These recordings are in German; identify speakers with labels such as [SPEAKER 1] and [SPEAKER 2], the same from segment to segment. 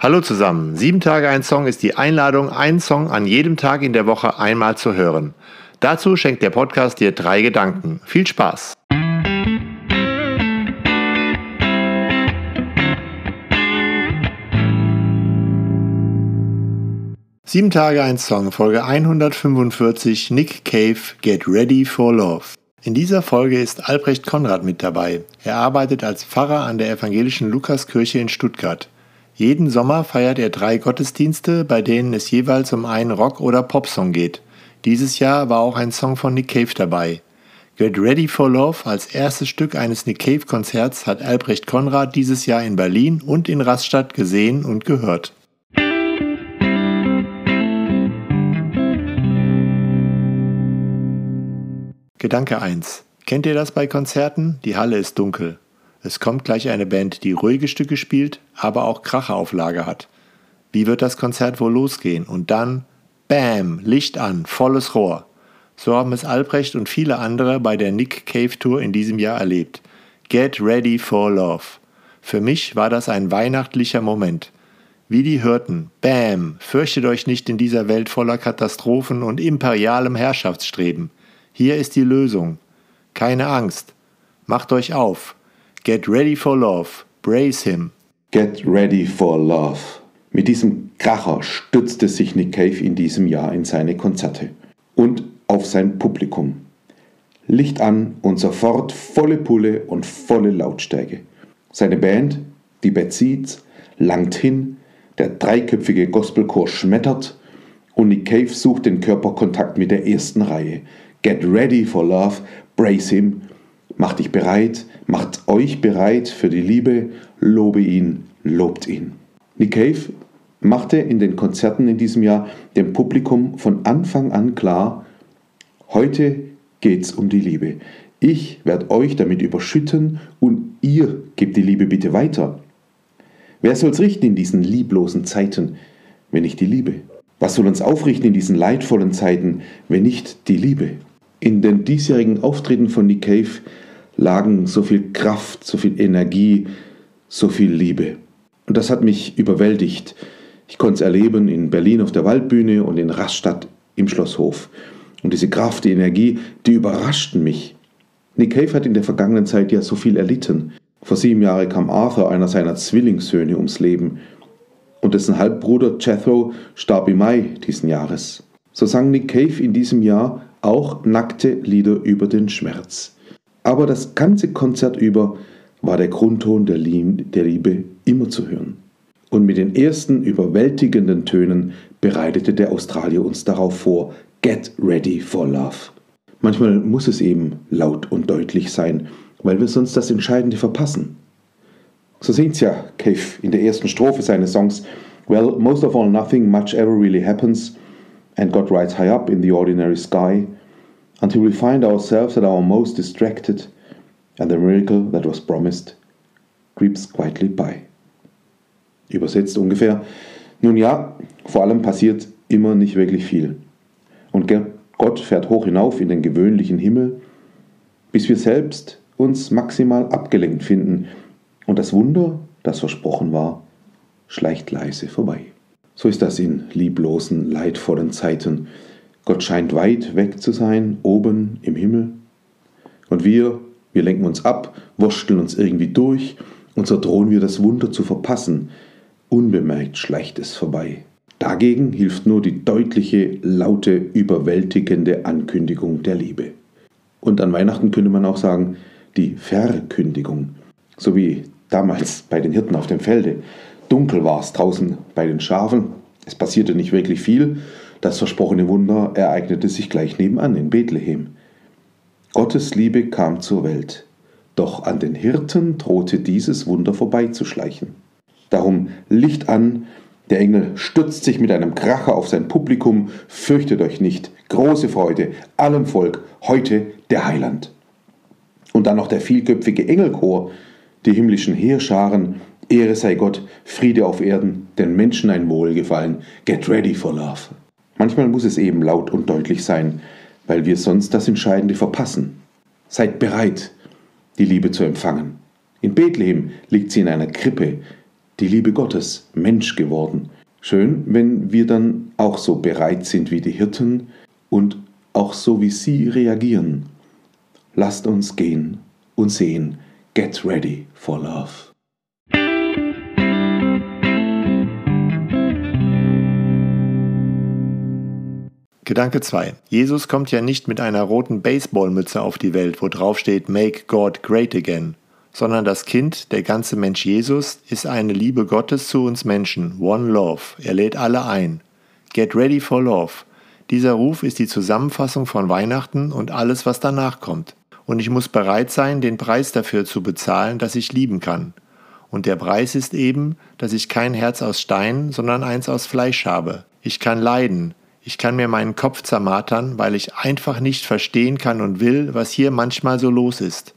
[SPEAKER 1] Hallo zusammen. Sieben Tage ein Song ist die Einladung, einen Song an jedem Tag in der Woche einmal zu hören. Dazu schenkt der Podcast dir drei Gedanken. Viel Spaß! Sieben Tage ein Song, Folge 145, Nick Cave, Get Ready for Love. In dieser Folge ist Albrecht Konrad mit dabei. Er arbeitet als Pfarrer an der evangelischen Lukaskirche in Stuttgart. Jeden Sommer feiert er drei Gottesdienste, bei denen es jeweils um einen Rock- oder Popsong geht. Dieses Jahr war auch ein Song von Nick Cave dabei. Get Ready for Love als erstes Stück eines Nick Cave Konzerts hat Albrecht Konrad dieses Jahr in Berlin und in Rastatt gesehen und gehört. Gedanke 1. Kennt ihr das bei Konzerten? Die Halle ist dunkel. Es kommt gleich eine Band, die ruhige Stücke spielt, aber auch Kracherauflage hat. Wie wird das Konzert wohl losgehen? Und dann, Bam, Licht an, volles Rohr. So haben es Albrecht und viele andere bei der Nick Cave Tour in diesem Jahr erlebt. Get ready for love. Für mich war das ein weihnachtlicher Moment. Wie die hörten, Bam, fürchtet euch nicht in dieser Welt voller Katastrophen und imperialem Herrschaftsstreben. Hier ist die Lösung. Keine Angst. Macht euch auf. Get ready for love. Brace him.
[SPEAKER 2] Get ready for love. Mit diesem Kracher stützte sich Nick Cave in diesem Jahr in seine Konzerte und auf sein Publikum. Licht an und sofort volle Pulle und volle Lautstärke. Seine Band, die Bad Seeds, langt hin, der dreiköpfige Gospelchor schmettert und Nick Cave sucht den Körperkontakt mit der ersten Reihe. Get ready for love, brace him. Macht dich bereit, macht euch bereit für die Liebe, lobe ihn, lobt ihn. Nick Cave machte in den Konzerten in diesem Jahr dem Publikum von Anfang an klar, heute geht's um die Liebe. Ich werde euch damit überschütten und ihr gebt die Liebe bitte weiter. Wer soll's richten in diesen lieblosen Zeiten, wenn nicht die Liebe? Was soll uns aufrichten in diesen leidvollen Zeiten, wenn nicht die Liebe? In den diesjährigen Auftritten von Nick Cave lagen so viel Kraft, so viel Energie, so viel Liebe. Und das hat mich überwältigt. Ich konnte es erleben in Berlin auf der Waldbühne und in Rastatt im Schlosshof. Und diese Kraft, die Energie, die überraschten mich. Nick Cave hat in der vergangenen Zeit ja so viel erlitten. Vor sieben Jahren kam Arthur, einer seiner Zwillingssöhne, ums Leben. Und dessen Halbbruder Jethro starb im Mai diesen Jahres. So sang Nick Cave in diesem Jahr auch nackte Lieder über den Schmerz. Aber das ganze Konzert über war der Grundton der Liebe immer zu hören. Und mit den ersten überwältigenden Tönen bereitete der Australier uns darauf vor, Get ready for love. Manchmal muss es eben laut und deutlich sein, weil wir sonst das Entscheidende verpassen. So singt's ja Cave in der ersten Strophe seines Songs Well, most of all nothing much ever really happens and God rides high up in the ordinary sky, until we find ourselves at our most distracted, and the miracle that was promised creeps quietly by. Übersetzt ungefähr, nun ja, vor allem passiert immer nicht wirklich viel. Und Gott fährt hoch hinauf in den gewöhnlichen Himmel, bis wir selbst uns maximal abgelenkt finden und das Wunder, das versprochen war, schleicht leise vorbei. So ist das in lieblosen, leidvollen Zeiten. Gott scheint weit weg zu sein, oben im Himmel. Und wir, wir lenken uns ab, wursteln uns irgendwie durch und so drohen wir das Wunder zu verpassen. Unbemerkt schleicht es vorbei. Dagegen hilft nur die deutliche, laute, überwältigende Ankündigung der Liebe. Und an Weihnachten könnte man auch sagen, die Verkündigung. So wie damals bei den Hirten auf dem Felde. Dunkel war es draußen bei den Schafen. Es passierte nicht wirklich viel. Das versprochene Wunder ereignete sich gleich nebenan in Bethlehem. Gottes Liebe kam zur Welt. Doch an den Hirten drohte dieses Wunder vorbeizuschleichen. Darum Licht an, der Engel stürzt sich mit einem Kracher auf sein Publikum, fürchtet euch nicht, große Freude, allem Volk, heute der Heiland. Und dann noch der vielköpfige Engelchor, die himmlischen Heerscharen, Ehre sei Gott, Friede auf Erden, den Menschen ein Wohlgefallen. Get ready for love. Manchmal muss es eben laut und deutlich sein, weil wir sonst das Entscheidende verpassen. Seid bereit, die Liebe zu empfangen. In Bethlehem liegt sie in einer Krippe. die Liebe Gottes, Mensch geworden. Schön, wenn wir dann auch so bereit sind wie die Hirten und auch so wie sie reagieren. Lasst uns gehen und sehen. Get ready for love.
[SPEAKER 1] Gedanke 2. Jesus kommt ja nicht mit einer roten Baseballmütze auf die Welt, wo drauf steht Make God Great Again, sondern das Kind, der ganze Mensch Jesus, ist eine Liebe Gottes zu uns Menschen, One Love. Er lädt alle ein. Get ready for love. Dieser Ruf ist die Zusammenfassung von Weihnachten und alles, was danach kommt. Und ich muss bereit sein, den Preis dafür zu bezahlen, dass ich lieben kann. Und der Preis ist eben, dass ich kein Herz aus Stein, sondern eins aus Fleisch habe. Ich kann leiden, ich kann mir meinen Kopf zermartern, weil ich einfach nicht verstehen kann und will, was hier manchmal so los ist.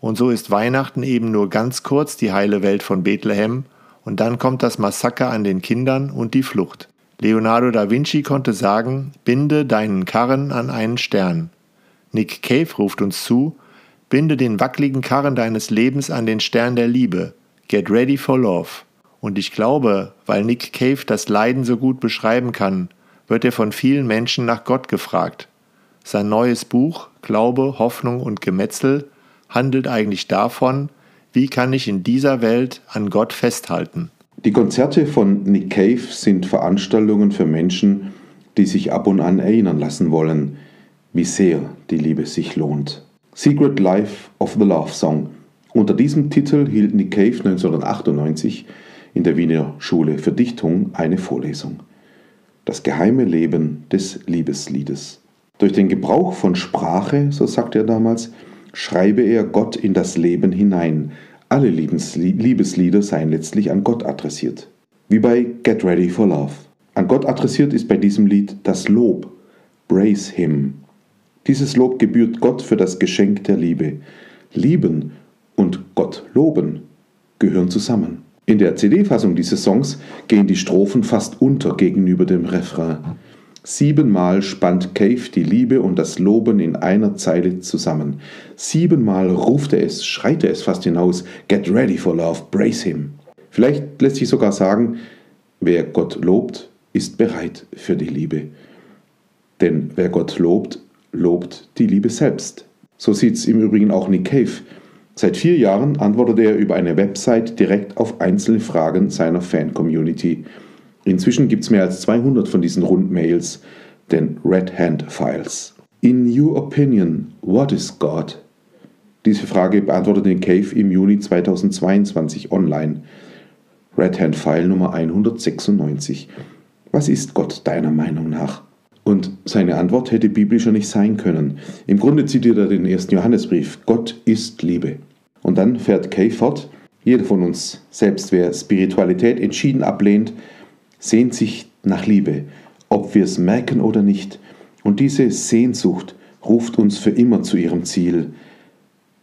[SPEAKER 1] Und so ist Weihnachten eben nur ganz kurz die heile Welt von Bethlehem, und dann kommt das Massaker an den Kindern und die Flucht. Leonardo da Vinci konnte sagen, binde deinen Karren an einen Stern. Nick Cave ruft uns zu, binde den wackeligen Karren deines Lebens an den Stern der Liebe. Get ready for love. Und ich glaube, weil Nick Cave das Leiden so gut beschreiben kann, wird er von vielen Menschen nach Gott gefragt. Sein neues Buch Glaube, Hoffnung und Gemetzel handelt eigentlich davon, wie kann ich in dieser Welt an Gott festhalten.
[SPEAKER 2] Die Konzerte von Nick Cave sind Veranstaltungen für Menschen, die sich ab und an erinnern lassen wollen, wie sehr die Liebe sich lohnt. Secret Life of the Love Song. Unter diesem Titel hielt Nick Cave 1998 in der Wiener Schule für Dichtung eine Vorlesung das geheime Leben des Liebesliedes. Durch den Gebrauch von Sprache, so sagt er damals, schreibe er Gott in das Leben hinein. Alle Liebeslieder seien letztlich an Gott adressiert. Wie bei Get Ready for Love. An Gott adressiert ist bei diesem Lied das Lob. Praise Him. Dieses Lob gebührt Gott für das Geschenk der Liebe. Lieben und Gott loben gehören zusammen. In der CD-Fassung dieses Songs gehen die Strophen fast unter gegenüber dem Refrain. Siebenmal spannt Cave die Liebe und das Loben in einer Zeile zusammen. Siebenmal ruft er es, schreit er es fast hinaus: Get ready for love, brace him. Vielleicht lässt sich sogar sagen: Wer Gott lobt, ist bereit für die Liebe. Denn wer Gott lobt, lobt die Liebe selbst. So sieht es im Übrigen auch Nick Cave. Seit vier Jahren antwortet er über eine Website direkt auf einzelne Fragen seiner Fan-Community. Inzwischen gibt es mehr als 200 von diesen Rundmails, den Red Hand Files. In your opinion, what is God? Diese Frage beantwortete Cave im Juni 2022 online. Red Hand File Nummer 196. Was ist Gott deiner Meinung nach? Und seine Antwort hätte biblischer nicht sein können. Im Grunde zitiert er den ersten Johannesbrief. Gott ist Liebe. Und dann fährt Kay fort, jeder von uns, selbst wer Spiritualität entschieden ablehnt, sehnt sich nach Liebe, ob wir es merken oder nicht. Und diese Sehnsucht ruft uns für immer zu ihrem Ziel,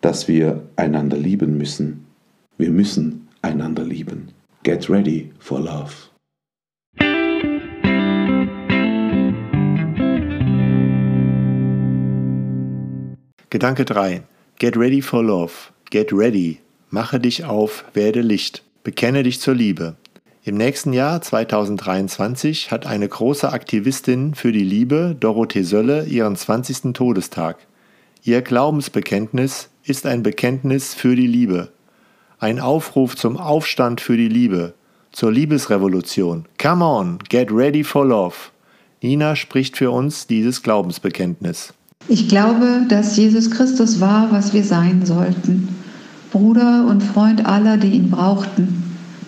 [SPEAKER 2] dass wir einander lieben müssen. Wir müssen einander lieben. Get ready for love.
[SPEAKER 1] Gedanke 3. Get ready for love. Get ready, mache dich auf, werde Licht, bekenne dich zur Liebe. Im nächsten Jahr 2023 hat eine große Aktivistin für die Liebe, Dorothee Sölle, ihren 20. Todestag. Ihr Glaubensbekenntnis ist ein Bekenntnis für die Liebe. Ein Aufruf zum Aufstand für die Liebe, zur Liebesrevolution. Come on, get ready for love. Nina spricht für uns dieses Glaubensbekenntnis.
[SPEAKER 3] Ich glaube, dass Jesus Christus war, was wir sein sollten. Bruder und Freund aller, die ihn brauchten.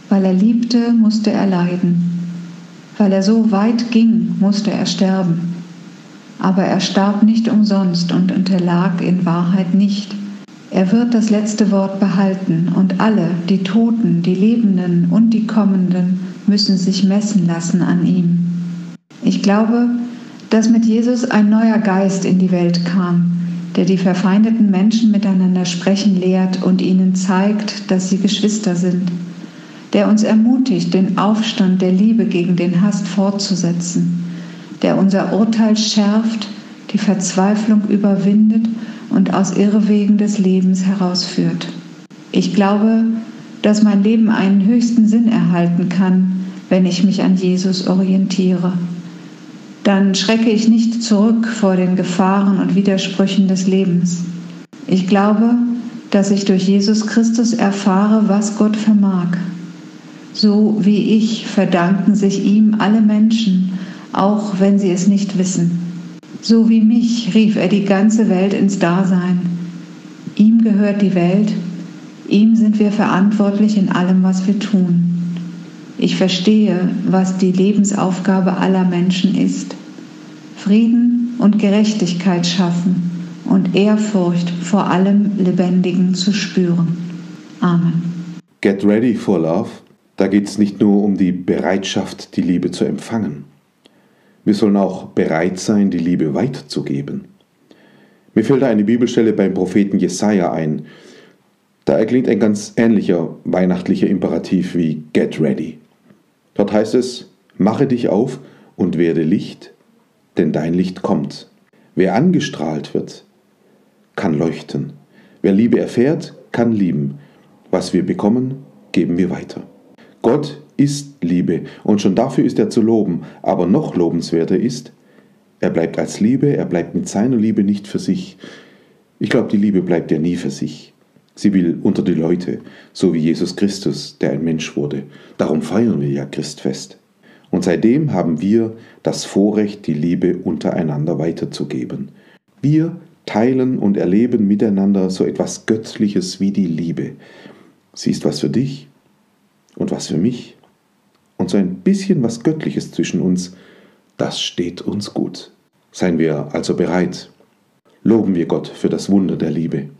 [SPEAKER 3] Weil er liebte, musste er leiden. Weil er so weit ging, musste er sterben. Aber er starb nicht umsonst und unterlag in Wahrheit nicht. Er wird das letzte Wort behalten und alle, die Toten, die Lebenden und die Kommenden, müssen sich messen lassen an ihm. Ich glaube, dass mit Jesus ein neuer Geist in die Welt kam, der die verfeindeten Menschen miteinander sprechen lehrt und ihnen zeigt, dass sie Geschwister sind, der uns ermutigt, den Aufstand der Liebe gegen den Hass fortzusetzen, der unser Urteil schärft, die Verzweiflung überwindet und aus Irrwegen des Lebens herausführt. Ich glaube, dass mein Leben einen höchsten Sinn erhalten kann, wenn ich mich an Jesus orientiere. Dann schrecke ich nicht zurück vor den Gefahren und Widersprüchen des Lebens. Ich glaube, dass ich durch Jesus Christus erfahre, was Gott vermag. So wie ich verdanken sich ihm alle Menschen, auch wenn sie es nicht wissen. So wie mich rief er die ganze Welt ins Dasein. Ihm gehört die Welt, ihm sind wir verantwortlich in allem, was wir tun. Ich verstehe, was die Lebensaufgabe aller Menschen ist. Frieden und Gerechtigkeit schaffen und Ehrfurcht vor allem Lebendigen zu spüren. Amen.
[SPEAKER 2] Get ready for love. Da geht es nicht nur um die Bereitschaft, die Liebe zu empfangen. Wir sollen auch bereit sein, die Liebe weiterzugeben. Mir fällt da eine Bibelstelle beim Propheten Jesaja ein. Da erklingt ein ganz ähnlicher weihnachtlicher Imperativ wie Get ready. Dort heißt es: Mache dich auf und werde Licht, denn dein Licht kommt. Wer angestrahlt wird, kann leuchten. Wer Liebe erfährt, kann lieben. Was wir bekommen, geben wir weiter. Gott ist Liebe und schon dafür ist er zu loben, aber noch lobenswerter ist, er bleibt als Liebe, er bleibt mit seiner Liebe nicht für sich. Ich glaube, die Liebe bleibt ja nie für sich. Sie will unter die Leute, so wie Jesus Christus, der ein Mensch wurde. Darum feiern wir ja Christfest. Und seitdem haben wir das Vorrecht, die Liebe untereinander weiterzugeben. Wir teilen und erleben miteinander so etwas Göttliches wie die Liebe. Sie ist was für dich und was für mich. Und so ein bisschen was Göttliches zwischen uns, das steht uns gut. Seien wir also bereit. Loben wir Gott für das Wunder der Liebe.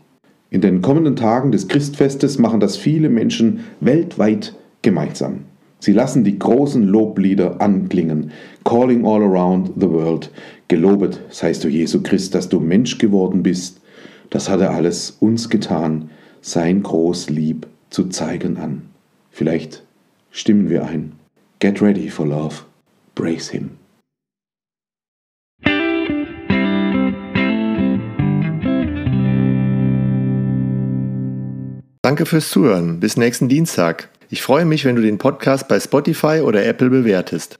[SPEAKER 2] In den kommenden Tagen des Christfestes machen das viele Menschen weltweit gemeinsam. Sie lassen die großen Loblieder anklingen, calling all around the world. Gelobet seist du, Jesu Christ, dass du Mensch geworden bist. Das hat er alles uns getan, sein groß Lieb zu zeigen an. Vielleicht stimmen wir ein. Get ready for love. Brace him.
[SPEAKER 1] Danke fürs Zuhören. Bis nächsten Dienstag. Ich freue mich, wenn du den Podcast bei Spotify oder Apple bewertest.